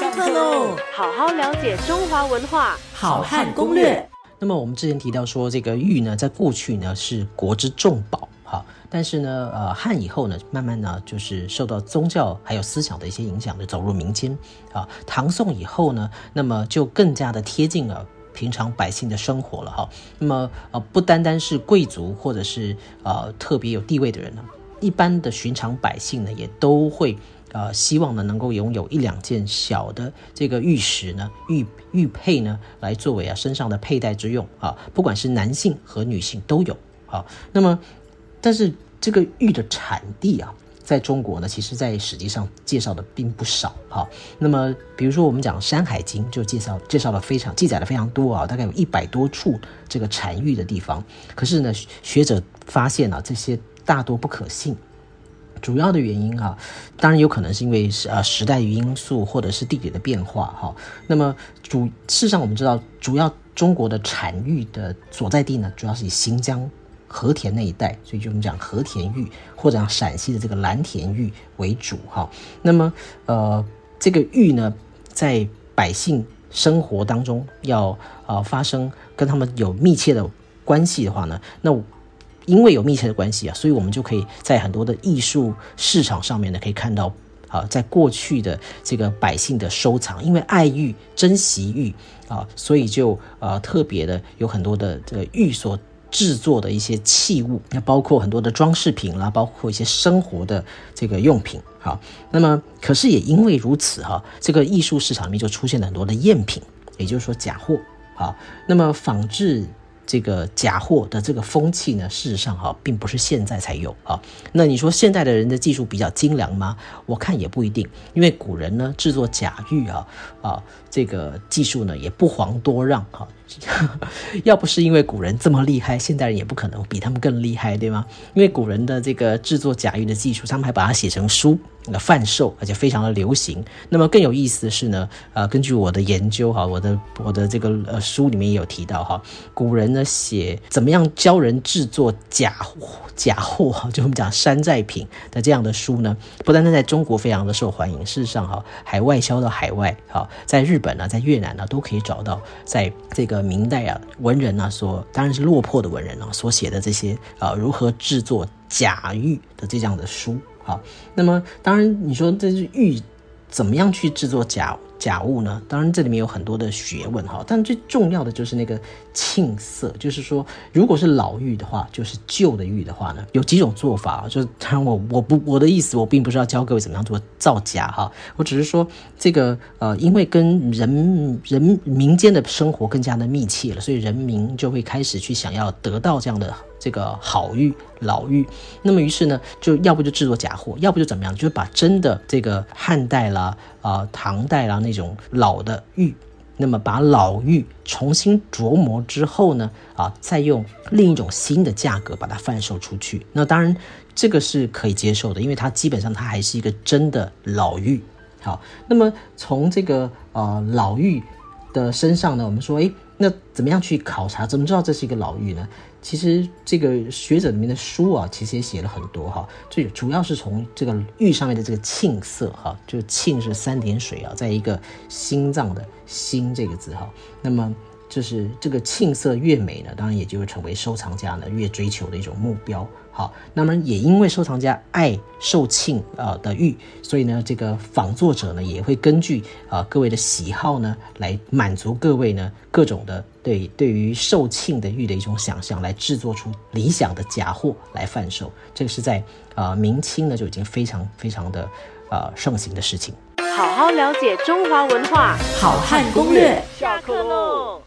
上课喽！好好了解中华文化，好汉攻略。那么我们之前提到说，这个玉呢，在过去呢是国之重宝，哈，但是呢，呃，汉以后呢，慢慢呢就是受到宗教还有思想的一些影响，就走入民间，啊，唐宋以后呢，那么就更加的贴近了平常百姓的生活了，哈。那么呃，不单单是贵族或者是呃特别有地位的人呢，一般的寻常百姓呢，也都会。呃，希望呢能够拥有一两件小的这个玉石呢，玉玉佩呢，来作为啊身上的佩戴之用啊，不管是男性和女性都有啊。那么，但是这个玉的产地啊，在中国呢，其实在史记上介绍的并不少哈。那么，比如说我们讲《山海经》就介绍介绍了非常记载的非常多啊，大概有一百多处这个产玉的地方。可是呢，学者发现啊，这些大多不可信。主要的原因啊，当然有可能是因为呃时代因素或者是地理的变化哈。那么主事实上我们知道，主要中国的产玉的所在地呢，主要是以新疆和田那一带，所以就我们讲和田玉或者讲陕西的这个蓝田玉为主哈。那么呃这个玉呢，在百姓生活当中要呃发生跟他们有密切的关系的话呢，那。因为有密切的关系啊，所以我们就可以在很多的艺术市场上面呢，可以看到啊，在过去的这个百姓的收藏，因为爱玉、珍惜玉啊，所以就呃特别的有很多的这个玉所制作的一些器物，那包括很多的装饰品啦，包括一些生活的这个用品。好，那么可是也因为如此哈，这个艺术市场里面就出现了很多的赝品，也就是说假货。好，那么仿制。这个假货的这个风气呢，事实上哈，并不是现在才有啊。那你说现代的人的技术比较精良吗？我看也不一定，因为古人呢制作假玉啊啊，这个技术呢也不遑多让哈。要不是因为古人这么厉害，现代人也不可能比他们更厉害，对吗？因为古人的这个制作假玉的技术，他们还把它写成书。那贩售，而且非常的流行。那么更有意思的是呢，呃，根据我的研究哈，我的我的这个呃书里面也有提到哈，古人呢写怎么样教人制作假假货哈，就我们讲山寨品的这样的书呢，不单单在中国非常的受欢迎，事实上哈，还外销到海外哈，在日本呢，在越南呢，都可以找到在这个明代啊文人呢所当然是落魄的文人啊所写的这些啊如何制作假玉的这样的书。啊，那么当然，你说这是玉，怎么样去制作假假物呢？当然，这里面有很多的学问哈。但最重要的就是那个沁色，就是说，如果是老玉的话，就是旧的玉的话呢，有几种做法。就是当然，我我不我的意思，我并不是要教各位怎么样做造假哈。我只是说，这个呃，因为跟人人民间的生活更加的密切了，所以人民就会开始去想要得到这样的。这个好玉老玉，那么于是呢，就要不就制作假货，要不就怎么样，就是把真的这个汉代啦、啊唐代啦那种老的玉，那么把老玉重新琢磨之后呢，啊，再用另一种新的价格把它贩售出去。那当然这个是可以接受的，因为它基本上它还是一个真的老玉。好，那么从这个呃老玉的身上呢，我们说，诶。那怎么样去考察？怎么知道这是一个老玉呢？其实这个学者里面的书啊，其实也写了很多哈。最主要是从这个玉上面的这个沁色哈，就沁是三点水啊，在一个心脏的心这个字哈。那么就是这个沁色越美呢，当然也就会成为收藏家呢越追求的一种目标。好，那么也因为收藏家爱受庆呃的玉，所以呢，这个仿作者呢也会根据啊各位的喜好呢，来满足各位呢各种的对对于受庆的玉的一种想象，来制作出理想的假货来贩售。这个是在啊明清呢就已经非常非常的啊盛行的事情。好好了解中华文化，好汉攻略，下课喽。